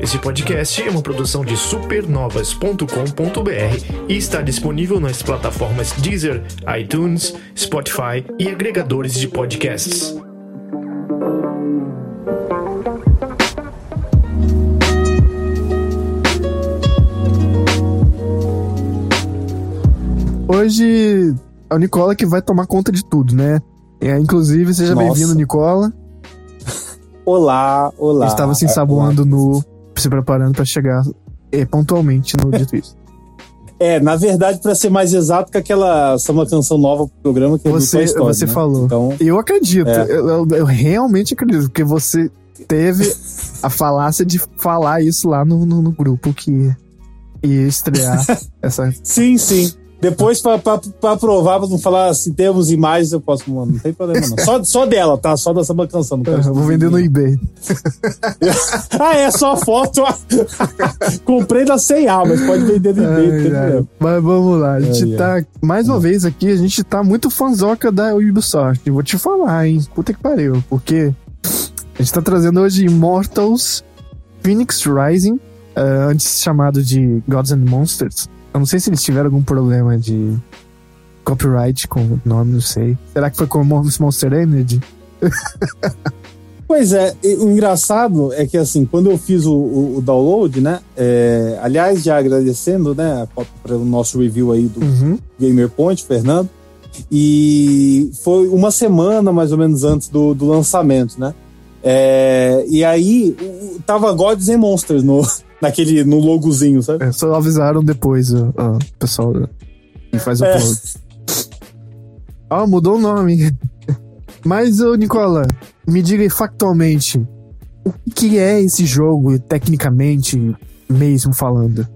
Esse podcast é uma produção de supernovas.com.br e está disponível nas plataformas Deezer, iTunes, Spotify e agregadores de podcasts. Hoje é o Nicola que vai tomar conta de tudo, né? É, inclusive, seja bem-vindo, Nicola. Olá, olá. Estava se ensaboando no. se preparando para chegar é, pontualmente no dito isso. É, na verdade, para ser mais exato, que aquela é uma canção nova pro programa que é do Você, Story, você né? falou. Então, Eu acredito, É. eu, eu- eu realmente acredito, porque você teve a falácia de falar isso lá no, no, no grupo que ia estrear essa. sim, sim. Depois, pra, pra, pra provar, pra não falar se temos imagens, eu posso. Mano, não tem problema, não. Só, só dela, tá? Só dessa uma canção. Não quero vou vender no eBay. ah, é só foto. Comprei na C&A, mas pode vender no eBay, não tem Ai, ai. problema. Mas vamos lá, a gente Ai, tá. Mais uma vez aqui, a gente tá muito fanzoca da Ubisoft. Vou te falar, hein? Puta que pariu. Porque a gente tá trazendo hoje Immortals Phoenix Rising, eh, antes chamado de Gods and Monsters. Eu não sei se eles tiveram algum problema de copyright com o nome, não sei. Será que foi com o Monster Energy? Pois é, o engraçado é que assim, quando eu fiz o, o- o download, né? é, aliás, já agradecendo, né, para o nosso review aí do Uhum. Gamer Point, Fernando. E foi uma semana mais ou menos antes do, do lançamento, né? É, e aí tava Gods and Monsters no, naquele, no logozinho, sabe? É, só avisaram depois o pessoal que faz o É. upload. Ó, mudou o nome. Mas, ô Nicola, me diga factualmente, o que é esse jogo, tecnicamente, mesmo falando?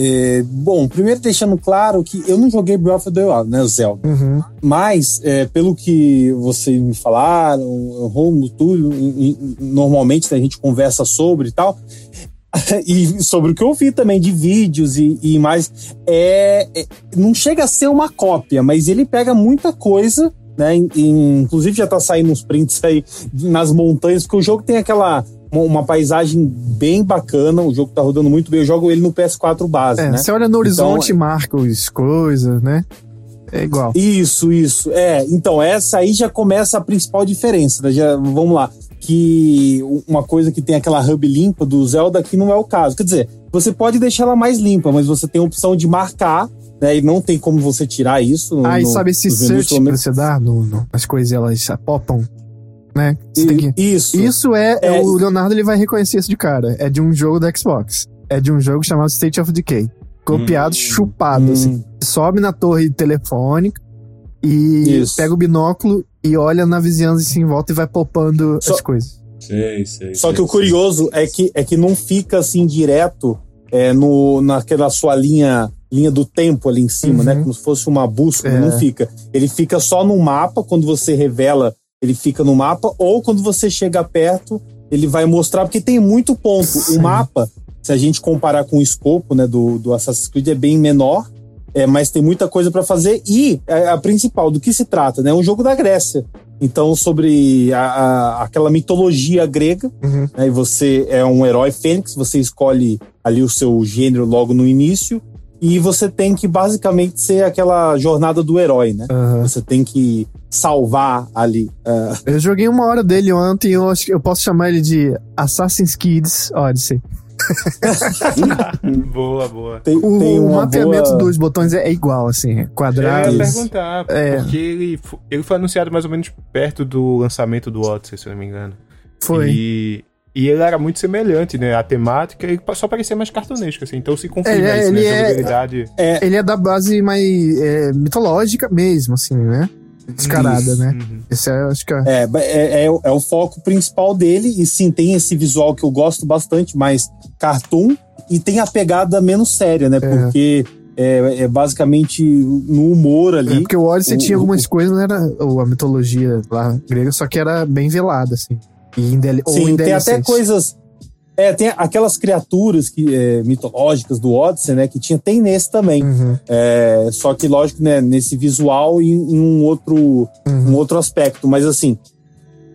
É, bom, primeiro deixando claro que eu não joguei Breath of the Wild, né, Zelda. Uhum. Mas, é, pelo que vocês me falaram, Romulo, tudo, e- e- normalmente né, a gente conversa sobre e tal, e sobre o que eu vi também de vídeos e, e mais, é, é- não chega a ser uma cópia, mas ele pega muita coisa, né? em- em- inclusive já tá saindo uns prints aí nas montanhas, porque o jogo tem aquela uma, paisagem bem bacana, o jogo tá rodando muito bem, eu jogo ele no PS4 base, É, né? você olha no horizonte e Então, marca as coisas, né? É igual. Isso, isso. É, então essa aí já começa a principal diferença, né? Já, vamos lá. Que uma coisa que tem aquela hub limpa do Zelda aqui não é o caso. Quer dizer, você pode deixar ela mais limpa, mas você tem a opção de marcar, né? E não tem como você tirar isso. no- Ah, e sabe esse search que você dá no, no, as coisas, elas popam, né? Você tem que... Isso. Isso é, é, É, o Leonardo ele vai reconhecer isso de cara. É de um jogo da Xbox. É de um jogo chamado State of Decay. Copiado, Hum. chupado, Hum, assim. Sobe na torre telefônica e Isso. pega o binóculo e olha na vizinhança assim em volta e vai poupando Só- as coisas. Sei, sei. Só sei, que o sei. curioso é que, é que não fica assim direto é, no, naquela sua linha linha do tempo ali em cima, Uhum. né? Como se fosse uma bússola, É. não fica. Ele fica só no mapa, quando você revela, ele fica no mapa, ou quando você chega perto, ele vai mostrar, porque tem muito ponto. Sim. O mapa, se a gente comparar com o escopo né, do, do Assassin's Creed, é bem menor, é, mas tem muita coisa para fazer. E é, a principal, do que se trata? né? É um jogo da Grécia. Então, sobre a- a- aquela mitologia grega, Uhum. né, e você é um herói fênix, você escolhe ali o seu gênero logo no início, e você tem que basicamente ser aquela jornada do herói, né? Aham. Você tem que salvar ali. ah, Eu joguei uma hora dele ontem eu acho que eu posso chamar ele de Assassin's Kids Odyssey. Boa, boa. tem, O, tem o mapeamento boa... dos botões é, é igual, assim, é Eu quadrado. ia Isso. perguntar, É. porque ele, ele foi anunciado mais ou menos perto do lançamento do Odyssey, se eu não me engano. Foi. E, e ele era muito semelhante, né? A temática, ele só parecia mais cartunesco, assim. Então se confirma É, isso, ele né? é- Jogabilidade. É, Ele é da base mais é, mitológica mesmo, assim, né? Descarada, Isso. né? Uhum. Esse é, acho que é. é, é, é o- é o foco principal dele, e sim, tem esse visual que eu gosto bastante, mais cartoon, e tem a pegada menos séria, né? Porque é, é basicamente no humor ali. É, porque o Odyssey o- tinha o- algumas coisas, não era ou a mitologia lá grega, só que era bem velada, assim. E Sim, tem até coisas. É, tem aquelas criaturas que, é, mitológicas do Odyssey, né? Que tinha, tem nesse também. Uhum, É, só que, lógico, né, nesse visual e em um outro, uhum. um outro aspecto. Mas assim,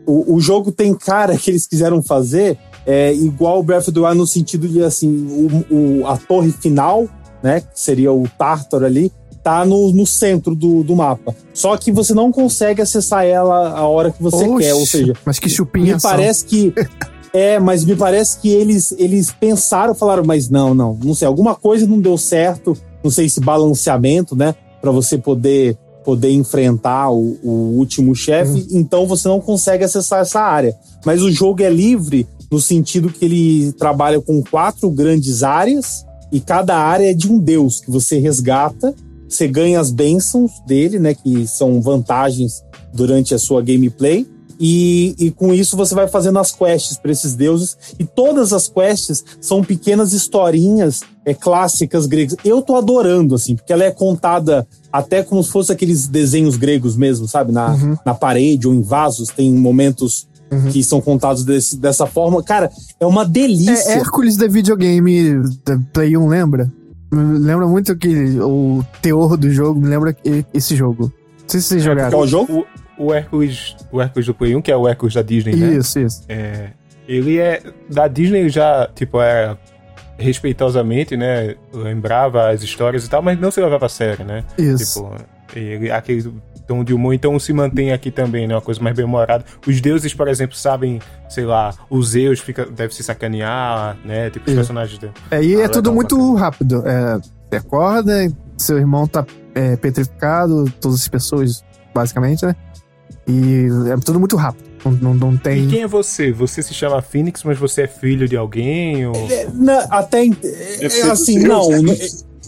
o, o jogo tem cara que eles quiseram fazer é igual o Breath of the Wild no sentido de assim, o, o a torre final, né, que seria o Tartar ali, tá no, no centro do, do mapa. Só que você não consegue acessar ela a hora que você Oxe, quer, ou seja, Mas que chupinha me parece que é, mas me parece que eles eles pensaram, falaram, mas não, não, não sei, alguma coisa não deu certo, não sei se balanceamento, né, Pra você poder poder enfrentar o, o último chefe, então você não consegue acessar essa área. Mas o jogo é livre no sentido que ele trabalha com quatro grandes áreas e cada área é de um deus que você resgata, você ganha as bênçãos dele, né, que são vantagens durante a sua gameplay. E, e com isso você vai fazendo as quests para esses deuses. E todas as quests são pequenas historinhas é, clássicas gregas. Eu tô adorando, assim, porque ela é contada até como se fosse aqueles desenhos gregos mesmo, sabe? Na, na parede ou em vasos, tem momentos que são contados desse, dessa forma. Cara, é uma delícia. É Hércules da videogame da Play 1, lembra? Me Lembra muito que o teor do jogo, me lembra que- esse jogo. Não sei se vocês jogaram. Qual jogo? O, o Hércules, o Hércules do Play 1, que é o Hércules da Disney, né? Isso, isso. É, ele é. Da Disney já, tipo, era respeitosamente, né? Lembrava as histórias e tal, mas não se levava a sério, né? Isso. Tipo, ele, aquele tom de humor, então se mantém aqui também, né? Uma coisa mais bem-humorada. Os deuses, por exemplo, sabem, sei lá, o Zeus fica, deve se sacanear, né? Tipo, os personagens dele. É, e Ah, é tudo muito bacana. rápido. É, você acorda, seu irmão tá é, petrificado, todas as pessoas, basicamente, né? E é tudo muito rápido. Não, não, não E tem. quem é você? Você se chama Phoenix, mas você é filho de alguém? Ou... É, na- até em- Deve é, assim, não. né?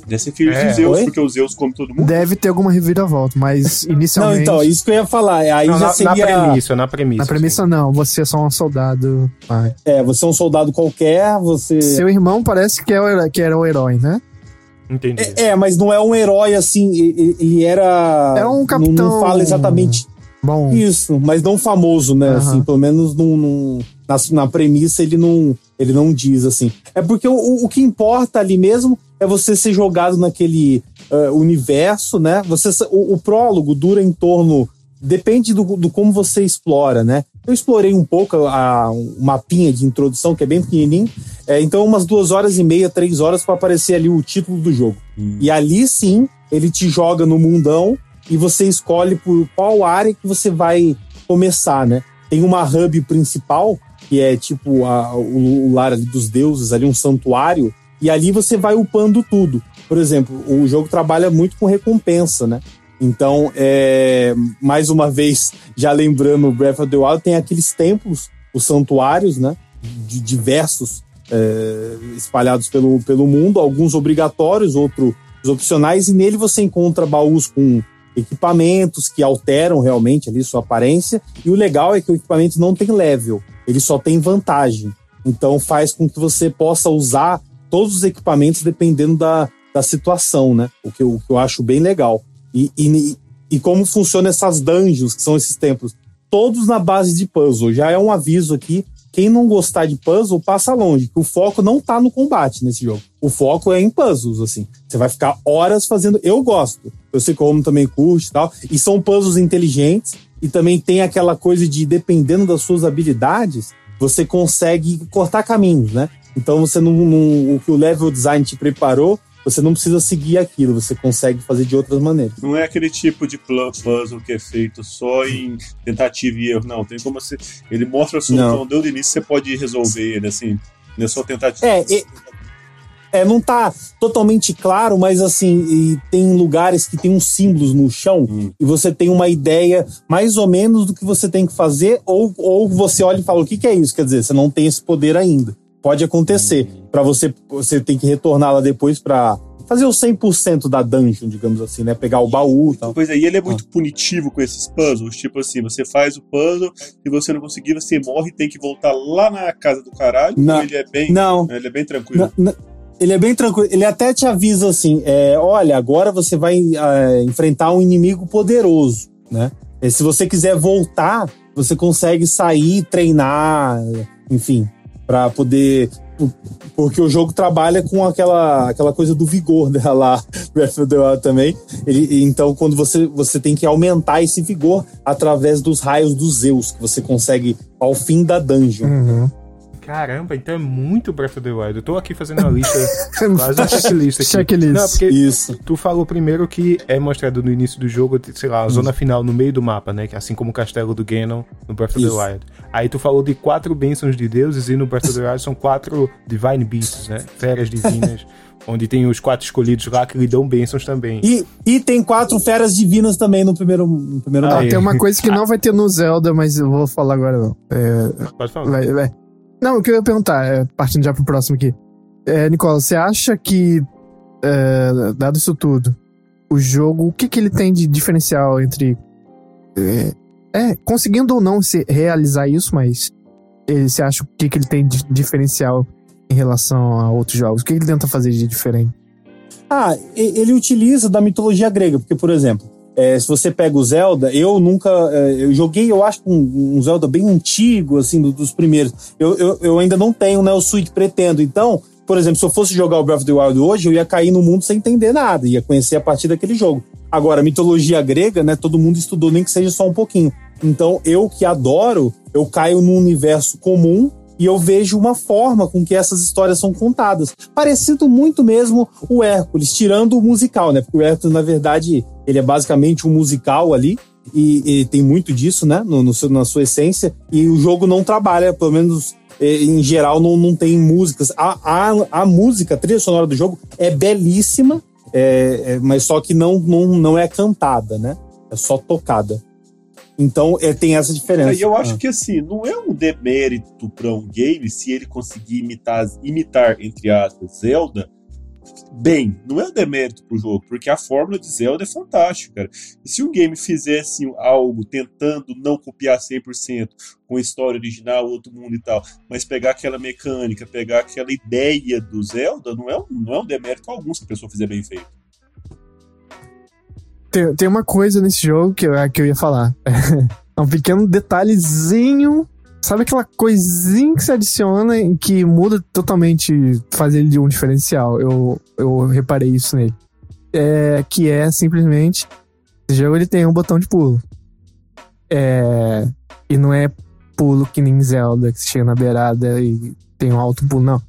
Não- Deve ser filho É, de Zeus, oi? porque o Zeus come todo mundo. Deve ter alguma reviravolta, mas Não, inicialmente. então, isso que eu ia falar. Aí Não, já na, seria. na premissa, na premissa. Na premissa, não, você é só um soldado. Ai. É, você é um soldado qualquer, você. Seu irmão parece que, é o herói- que era o herói, né? assim. Entendi. É, é, mas não é um herói assim. Ele, ele era. É um não- capitão- Não, fala exatamente Bom, isso, mas não famoso, né? Aham. Assim, pelo menos num, num- na, na premissa ele não, ele não diz assim. É porque o, o- o que importa ali mesmo é você ser jogado naquele eh, universo, né? Você, o, o prólogo dura em torno. Depende do, do como você explora, né? Eu explorei um pouco a, um mapinha de introdução, que é bem pequenininho. É, então, umas duas horas e meia, três horas para aparecer ali o título do jogo. E ali sim, ele te joga no mundão e você escolhe por qual área que você vai começar, né? Tem uma hub principal, que é tipo a- o, o lar dos deuses, ali um santuário, e ali você vai upando tudo. Por exemplo, o jogo trabalha muito com recompensa, né? Então, é, mais uma vez, já lembrando Breath of the Wild, tem aqueles templos, os santuários, né? De diversos é, espalhados pelo, pelo mundo, alguns obrigatórios, outros opcionais, e nele você encontra baús com equipamentos que alteram realmente ali sua aparência. E o legal é que o equipamento não tem level, ele só tem vantagem. Então faz com que você possa usar todos os equipamentos dependendo da, da situação, né? O que, eu, o que eu acho bem legal. E, e, e como funcionam essas dungeons, que são esses templos? Todos na base de puzzle. Já é um aviso aqui. Quem não gostar de puzzle, passa longe, que o foco não tá no combate nesse jogo. O foco é em puzzles, assim. Você vai ficar horas fazendo. Eu gosto. Eu sei que o Romo também curte e tal. E são puzzles inteligentes. E também tem aquela coisa de, dependendo das suas habilidades, você consegue cortar caminhos, né? Então você não, não- o que o level design te preparou, você não precisa seguir aquilo, você consegue fazer de outras maneiras. Não é aquele tipo de puzzle que é feito só em tentativa e erro, não. Tem como você. Ele mostra a solução Não. desde o início, você pode resolver ele, assim. Não é só tentativa. É, e- é, não tá totalmente claro, mas assim, e tem lugares que tem uns símbolos no chão Hum. e você tem uma ideia mais ou menos do que você tem que fazer, ou, ou você olha e fala: o que, que é isso? Quer dizer, você não tem esse poder ainda. Pode acontecer. Pra você, você tem que retornar lá depois pra fazer o 100% da dungeon, digamos assim, né? Pegar o baú e tal. Pois é, e ele é muito punitivo com esses puzzles. Tipo assim, você faz o puzzle e você não conseguir, você morre e tem que voltar lá na casa do caralho. Não. Ele é bem. Não, Ele é bem tranquilo. Na- na- ele é bem tranquilo. Ele até te avisa assim: é, olha, agora você vai é, enfrentar um inimigo poderoso, né? E se você quiser voltar, você consegue sair, treinar, enfim, pra poder. Porque o jogo trabalha com aquela, aquela coisa do vigor dela lá, Breath of the Wild também. Ele, então, quando você, você tem que aumentar esse vigor através dos raios dos Zeus, que você consegue ao fim da dungeon. Uhum. Caramba, então é muito Breath of the Wild. Eu tô aqui fazendo uma lista, quase uma checklist aqui. Checklist. Não, porque Isso. tu falou primeiro que é mostrado no início do jogo, sei lá, a zona final no meio do mapa, né? Que Assim como o castelo do Ganon no Breath of Isso. the Wild. Aí tu falou de quatro bênçãos de deuses e no Breath of the Wild são quatro Divine Beasts, né? Feras divinas, onde tem os quatro escolhidos lá que lhe dão bênçãos também. E, e tem quatro feras divinas também no primeiro, no primeiro Ah. Tem uma coisa que não vai ter no Zelda, mas eu vou falar agora não. É, Pode falar. vai, vai. Não, o que eu ia perguntar, é, partindo já pro próximo aqui. É, Nicola, você acha que, é, dado isso tudo, o jogo, o que, que ele tem de diferencial entre. É, é, conseguindo ou não se realizar isso, mas ele, você acha o que, que ele tem de diferencial em relação a outros jogos? O que ele tenta fazer de diferente? Ah, ele utiliza da mitologia grega, porque, por exemplo, é, se você pega o Zelda, eu nunca. é, eu joguei, eu acho, um, um Zelda bem antigo, assim, do- dos primeiros. Eu, eu, eu ainda não tenho, né, o Switch pretendo. Então, por exemplo, se eu fosse jogar o Breath of the Wild hoje, eu ia cair no mundo sem entender nada, ia conhecer a partir daquele jogo. Agora, mitologia grega, né, todo mundo estudou, nem que seja só um pouquinho. Então, eu que adoro, eu caio num universo comum e eu vejo uma forma com que essas histórias são contadas. Parecido muito mesmo o Hércules, tirando o musical, né? Porque o Hércules, na verdade, ele é basicamente um musical ali. E, e tem muito disso, né? No, no seu- na sua essência. E o jogo não trabalha, pelo menos eh, em geral, não, não tem músicas. A, a, a música, a trilha sonora do jogo é belíssima, é, é, mas só que não, não, não é cantada, né? É só tocada. Então é, tem essa diferença. E eu acho Ah. que assim, não é um demérito para um game se ele conseguir imitar, imitar, entre aspas, Zelda bem. Não é um demérito pro jogo, porque a fórmula de Zelda é fantástica, cara. E se um game fizesse algo tentando não copiar 100% com a história original, outro mundo e tal, mas pegar aquela mecânica, pegar aquela ideia do Zelda, não é um, não é um demérito algum se a pessoa fizer bem feito. Tem, tem uma coisa nesse jogo que eu, que eu ia falar. É um pequeno detalhezinho. Sabe aquela coisinha que se adiciona e que muda totalmente, faz ele de um diferencial? Eu, eu reparei isso nele. É, que é simplesmente. Esse jogo ele tem um botão de pulo. É, e não é pulo que nem Zelda, que você chega na beirada e tem um alto pulo, não.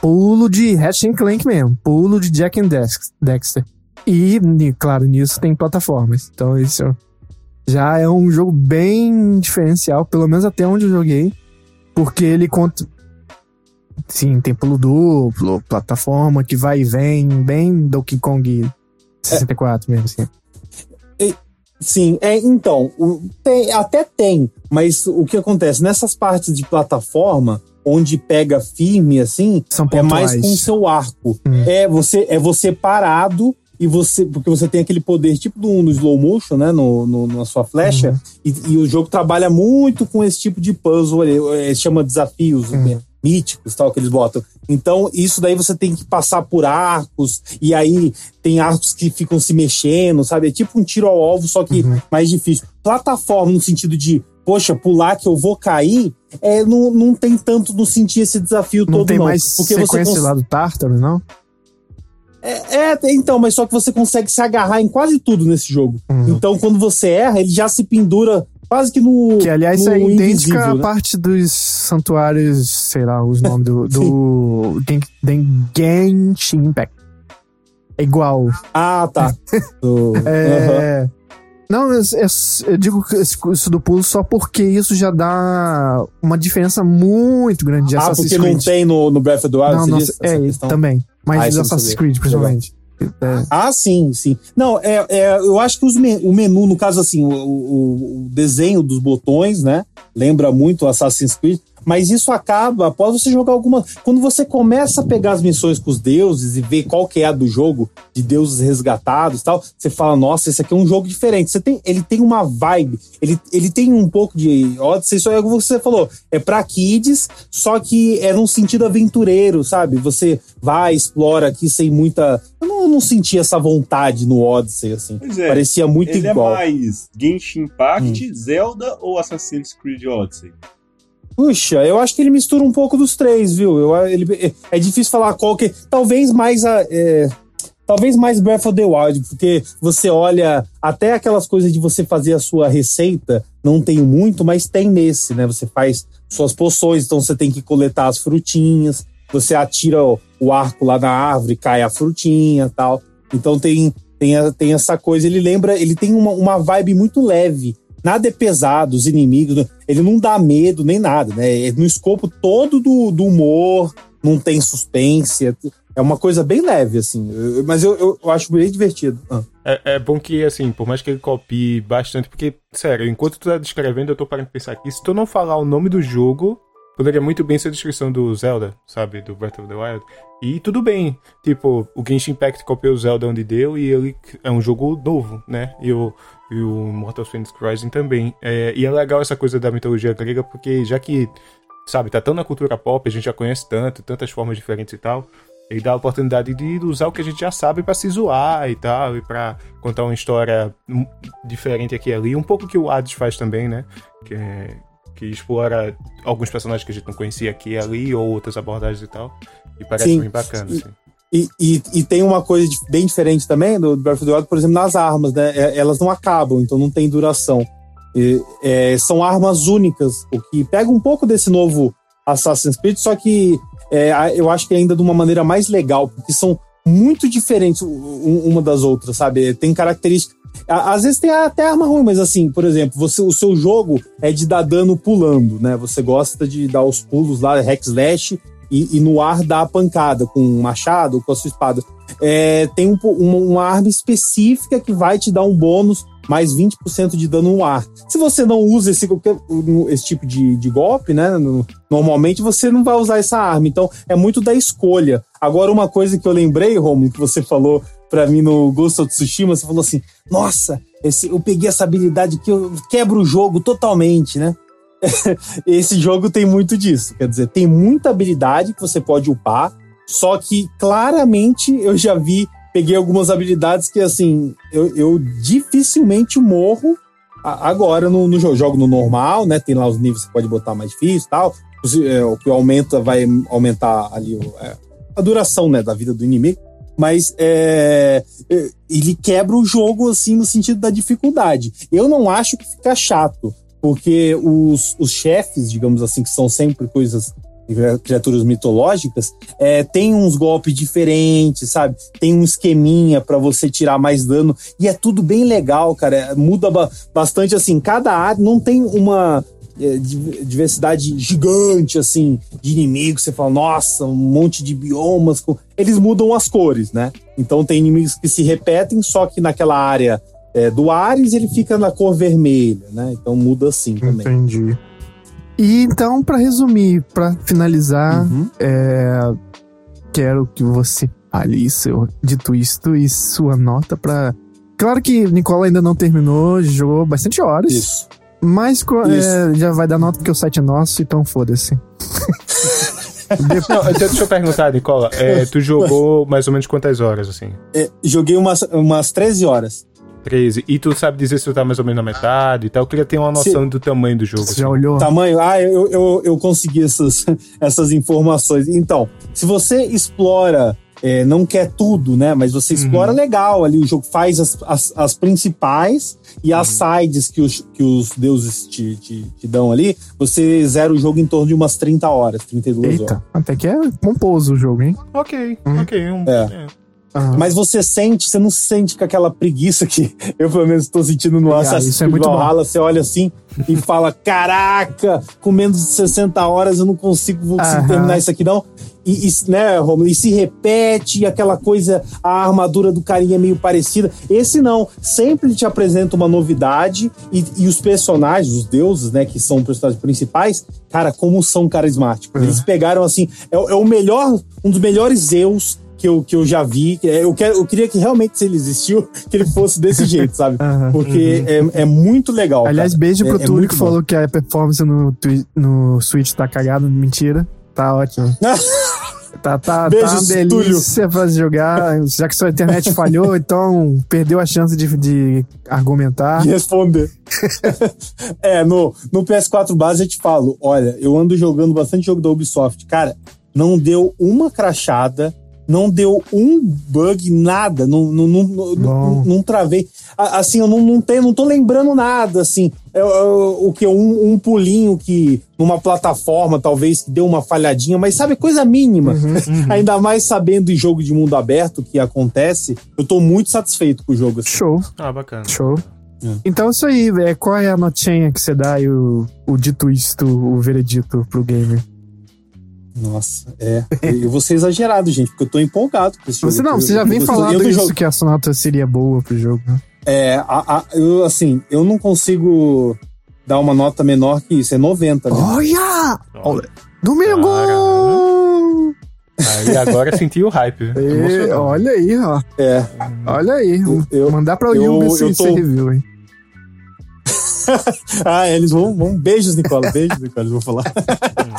Pulo de Ratchet Clank mesmo. Pulo de Jack and Dex- Dexter. E, claro, nisso tem plataformas. Então isso já é um jogo bem diferencial, pelo menos até onde eu joguei. Porque ele conta. Sim, tem pulo duplo, plataforma que vai e vem, bem Donkey Kong 64 mesmo, assim. Sim, é, então, o- tem- até tem, mas o que acontece? Nessas partes de plataforma, onde pega firme, assim, São é mais com o seu arco. Hum. É você é você parado e você. Porque você tem aquele poder tipo do, no slow motion, né? No, no- na sua flecha. Uhum. E, e o jogo trabalha muito com esse tipo de puzzle é, chama desafios Uhum. né, míticos, tal, que eles botam. Então, isso daí você tem que passar por arcos, e aí tem arcos que ficam se mexendo, sabe? É tipo um tiro ao alvo, só que Uhum. mais difícil. Plataforma, no sentido de, poxa, pular que eu vou cair, é, não, não tem tanto no sentir esse desafio Não todo, tem não. mais porque você sequência cons- lá do Tártaro, não? É, é, então, mas só que você consegue se agarrar em quase tudo nesse jogo. Uhum. Então, quando você erra, ele já se pendura quase que no. Que, aliás, no é idêntica à né? parte dos santuários, sei lá, os nomes do, do Genshin Impact. É igual. Ah, tá. Do-. É. Não, eu, eu- digo isso do pulo só porque isso já dá uma diferença muito grande de Ah, Assassin's porque Creed. não tem no, no Breath of the Wild? Não, não, é, questão? também. Mas Ah, Assassin's. Creed, principalmente. É. Ah, sim, sim. Não, é, é, eu acho que os me- o menu, no caso assim, o, o- o desenho dos botões, né? Lembra muito o Assassin's Creed, mas isso acaba após você jogar alguma. Quando você começa a pegar as missões com os deuses e ver qual que é a do jogo, de deuses resgatados e tal, você fala, nossa, esse aqui é um jogo diferente. Você tem, ele tem uma vibe, ele, ele tem um pouco de Odyssey, isso é o que você falou. É pra kids, só que é num sentido aventureiro, sabe? Você vai, explora aqui sem muita. Eu não, não senti essa vontade no Odyssey, assim. Pois é. Parecia muito Ele igual. Hum. é mais Genshin Impact, Zelda ou Assassin's Creed Odyssey? Puxa, eu acho que ele mistura um pouco dos três, viu? Eu, ele, é, é difícil falar qual que. Talvez mais a. é, talvez mais Breath of the Wild, porque você olha até aquelas coisas de você fazer a sua receita, não tem muito, mas tem nesse, né? Você faz suas poções, então você tem que coletar as frutinhas. Você atira o, o arco lá na árvore, cai a frutinha tal. Então tem, tem, tem essa coisa. Ele lembra, ele tem uma, uma vibe muito leve. Nada é pesado, os inimigos. Ele não dá medo nem nada, né? É no escopo todo do, do humor, não tem suspense. É, é uma coisa bem leve, assim. Mas eu, eu, eu acho bem divertido. Ah. É, é, bom que, assim, por mais que ele copie bastante, porque, sério, enquanto tu tá descrevendo, eu tô parando de pensar aqui. Se tu não falar o nome do jogo, poderia muito bem ser a descrição do Zelda, sabe? Do Breath of the Wild. E tudo bem. Tipo, o Genshin Impact copiou o Zelda onde deu e ele é um jogo novo, né? E o, e o Mortal Phoenix Rising também. É, e é legal essa coisa da mitologia grega, porque já que, sabe, tá tão na cultura pop, a gente já conhece tanto, tantas formas diferentes e tal. Ele dá a oportunidade de usar o que a gente já sabe para se zoar e tal, e para contar uma história diferente aqui e ali. Um pouco que o Hades faz também, né? Que, é, que explora alguns personagens que a gente não conhecia aqui e ali, ou outras abordagens e tal. E parece Sim. bem bacana, assim. E, e, e, tem uma coisa bem diferente também do Breath of the Wild, por exemplo, nas armas, né? É, elas não acabam, então não tem duração. E, é, são armas únicas, o que pega um pouco desse novo Assassin's Creed, só que é, eu acho que ainda de uma maneira mais legal, porque são muito diferentes uma das outras, sabe? Tem características. Às vezes tem até arma ruim, mas assim, por exemplo, você, o seu jogo é de dar dano pulando, né? Você gosta de dar os pulos lá, hack slash, e, e no ar dar a pancada com um machado, com a sua espada. É, tem um, uma, uma arma específica que vai te dar um bônus mais 20% de dano no ar. Se você não usa esse, esse tipo de, de golpe, né? Normalmente você não vai usar essa arma. Então é muito da escolha. Agora, uma coisa que eu lembrei, Romulo, que você falou para mim no Ghost of Tsushima, você falou assim: nossa, esse, eu peguei essa habilidade que eu quebro o jogo totalmente, né? esse jogo tem muito disso. Quer dizer, tem muita habilidade que você pode upar, só que claramente eu já vi peguei algumas habilidades que, assim, eu, eu dificilmente morro agora no, no jogo. Jogo no normal, né? Tem lá os níveis que você pode botar mais difícil e tal. É, o que aumenta vai aumentar ali é, a duração né, da vida do inimigo. Mas é, é, ele quebra o jogo, assim, no sentido da dificuldade. Eu não acho que fica chato, porque os, os chefes, digamos assim, que são sempre coisas criaturas mitológicas, é, tem uns golpes diferentes, sabe? Tem um esqueminha para você tirar mais dano. E é tudo bem legal, cara. Muda ba bastante assim. Cada área não tem uma é, diversidade gigante, assim, de inimigos. Você fala, nossa, um monte de biomas. Eles mudam as cores, né? Então tem inimigos que se repetem, só que naquela área é, do Ares ele fica na cor vermelha, né? Então muda assim também. Entendi. E então, para resumir, para finalizar, uhum. é, quero que você fale seu dito isto e sua nota para. Claro que Nicola ainda não terminou, jogou bastante horas. Isso. Mas é, já vai dar nota porque o site é nosso, então foda-se. Não, deixa eu perguntar, Nicola. É, tu jogou mais ou menos quantas horas, assim? É, joguei umas, umas 13 horas. 13. E tu sabe dizer se tu tá mais ou menos na metade e tal. Eu queria ter uma noção se... do tamanho do jogo. Você assim. já olhou? Tamanho? Ah, eu, eu, eu consegui essas, essas informações. Então, se você explora é, não quer tudo, né? Mas você uhum. explora uhum. legal ali. O jogo faz as, as, as principais e uhum. as sides que os, que os deuses te, te, te, dão ali. Você zera o jogo em torno de umas 30 horas, 32 Eita, horas. Até que é pomposo o jogo, hein? Ok, uhum. ok. Um, é. é. Uhum. Mas você sente, você não sente com aquela preguiça que eu pelo menos estou sentindo no Assassin's Creed é Valhalla. Você olha assim e fala: Caraca, com menos de 60 horas eu não consigo, uhum. terminar isso aqui, não. E, e, né, Romulo, e se repete, aquela coisa, a armadura do carinha é meio parecida. Esse não, sempre te apresenta uma novidade e, e os personagens, os deuses, né, que são os personagens principais, cara, como são carismáticos. Uhum. Eles pegaram assim, é, é o melhor, um dos melhores Zeus que eu, que eu já vi. É, eu, quero, eu queria que realmente, se ele existiu, que ele fosse desse jeito, sabe? Uhum, Porque uhum. É, é muito legal. Aliás, cara. beijo pro é, é Túlio que bom. falou que a performance no, no Switch tá cagada. Mentira. Tá ótimo. Tá, tá, Beijos, tá uma delícia pra jogar. Já que sua internet falhou, então perdeu a chance de, de argumentar. De responder. é, no, no PS4 base eu te falo: olha, eu ando jogando bastante jogo da Ubisoft. Cara, não deu uma crachada Não deu um bug, nada. Não, não, não, não, não, travei. Assim, eu não, não, tenho, não tô lembrando nada, assim. É, é, o que? Um, um pulinho que numa plataforma, talvez, que deu uma falhadinha, mas sabe, coisa mínima. Ainda mais sabendo em jogo de mundo aberto que acontece, eu tô muito satisfeito com o jogo. Assim. Show, Ah, bacana. show. É. Então é isso aí, velho. Qual é a notinha que você dá e o, o dito isto, o veredito pro gamer? Nossa, é. Eu vou ser exagerado, gente, porque eu tô empolgado com esse jogo. Você não, você já vem falando isso que a sonata seria boa pro jogo. né? É, a, a- eu, assim, eu não consigo dar uma nota menor que isso, é 90, né? Olha! Olha. Domingo! Aí agora senti o hype. E, olha aí, ó. É. Olha aí. Eu- Mandar pra eu- Yubi esse, tô- esse review, hein? Ah, eles vão, vão. Beijos, Nicola. Beijos, Nicola, eu vou falar.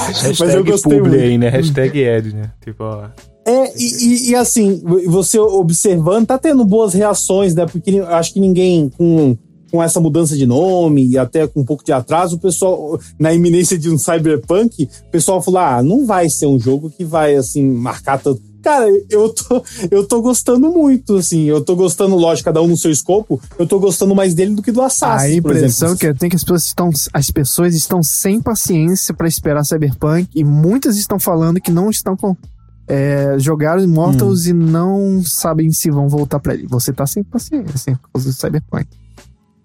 Hashtag Mas eu gostei publi muito. aí, né? Hashtag Ed, né? Tipo, ó. É, e, e- assim, você observando, tá tendo boas reações, né? Porque acho que ninguém com, com essa mudança de nome e até com um pouco de atraso, o pessoal, na iminência de um cyberpunk, o pessoal falou: ah, não vai ser um jogo que vai, assim, marcar tanto. Cara, eu tô, eu tô gostando muito, assim. Eu tô gostando, lógico, cada um no seu escopo. Eu tô gostando mais dele do que do A Assassin, por impressão que eu tenho é que as pessoas estão, as pessoas estão sem paciência pra esperar Cyberpunk e muitas estão falando que não estão com. É, jogaram Immortals Hum. e não sabem se vão voltar pra ele. Você tá sem paciência por causa do Cyberpunk.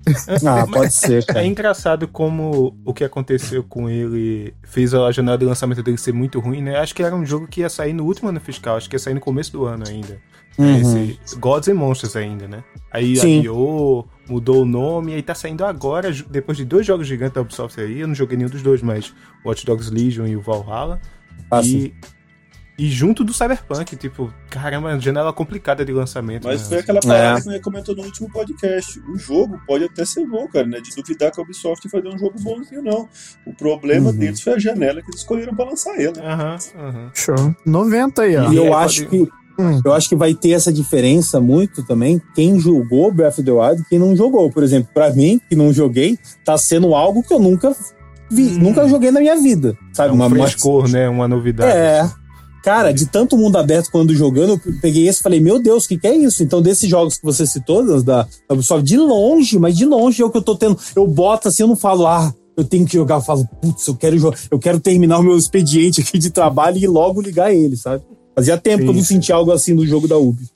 Ah, pode ser, cara. É engraçado como o que aconteceu com ele fez a janela de lançamento dele ser muito ruim, né? Acho que era um jogo que ia sair no último ano fiscal, acho que ia sair no começo do ano ainda. Uhum. Esse Gods and Monsters ainda, né? Aí Sim. adiou, mudou o nome, aí tá saindo agora, depois de dois jogos gigantes da Ubisoft aí, eu não joguei nenhum dos dois, mas Watch Dogs Legion e o Valhalla. Ah, sim. E, junto do Cyberpunk, tipo, caramba, janela complicada de lançamento. Mas né? foi aquela parada É. que a gente comentou no último podcast. O jogo pode até ser bom, cara, né? De duvidar que a Ubisoft fazer um jogo bonzinho, não. O problema Uhum. deles foi a janela que eles escolheram pra lançar ele. Aham, aham. Show. 90 aí, ó. E eu É, acho pode- que eu acho que vai ter essa diferença muito também. Quem jogou Breath of the Wild e quem não jogou. Por exemplo, pra mim, que não joguei, tá sendo algo que eu nunca vi, Hum. nunca joguei na minha vida. É Sabe? um Uma- uma- frescor, né? Uma novidade. É. Cara, de tanto mundo aberto quando jogando, eu peguei esse e falei, meu Deus, o que, que é isso? Então, desses jogos que você citou, da Ubisoft, de longe, mas de longe é o que eu tô tendo. Eu boto assim, eu não falo, ah, eu tenho que jogar, eu falo, putz, eu quero jogar, eu quero terminar o meu expediente aqui de trabalho e logo ligar ele, sabe? Fazia tempo que eu não Sim, sim. sentia algo assim no jogo da Ubi.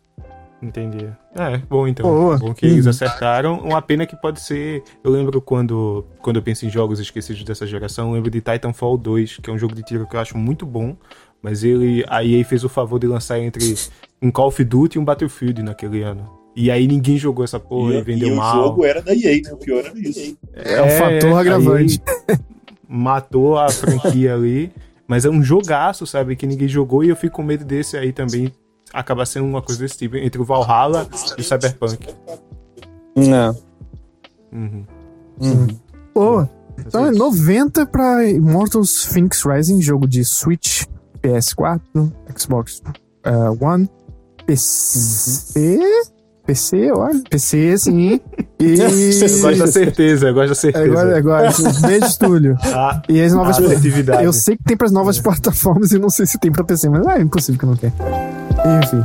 Entendi. É, bom então. Boa. Bom que eles Uhum. acertaram. Uma pena que pode ser. Eu lembro quando, quando eu penso em jogos esquecidos dessa geração, eu lembro de Titanfall 2, que é um jogo de tiro que eu acho muito bom. Mas ele. A EA fez o favor de lançar entre um Call of Duty e um Battlefield naquele ano. E aí ninguém jogou essa porra e, e vendeu e o mal. jogo era da EA, né? O pior era isso. É um fator aí agravante. matou a franquia ali. Mas é um jogaço, sabe? Que ninguém jogou e eu fico com medo desse aí também acabar sendo uma coisa desse tipo entre o Valhalla e o Cyberpunk. É. Uhum. Boa. Então é 90 pra Immortals Phoenix Rising, jogo de Switch, PS4, Xbox uh, One, PC. PC, eu acho. PC, sim. E. Eu gosto da certeza, eu gosto da certeza. Agora, agora, beijo, Túlio. A, E as novas. a assertividade. Eu sei que tem pras novas plataformas e não sei se tem pra PC, mas ah, é impossível que não tenha. Enfim.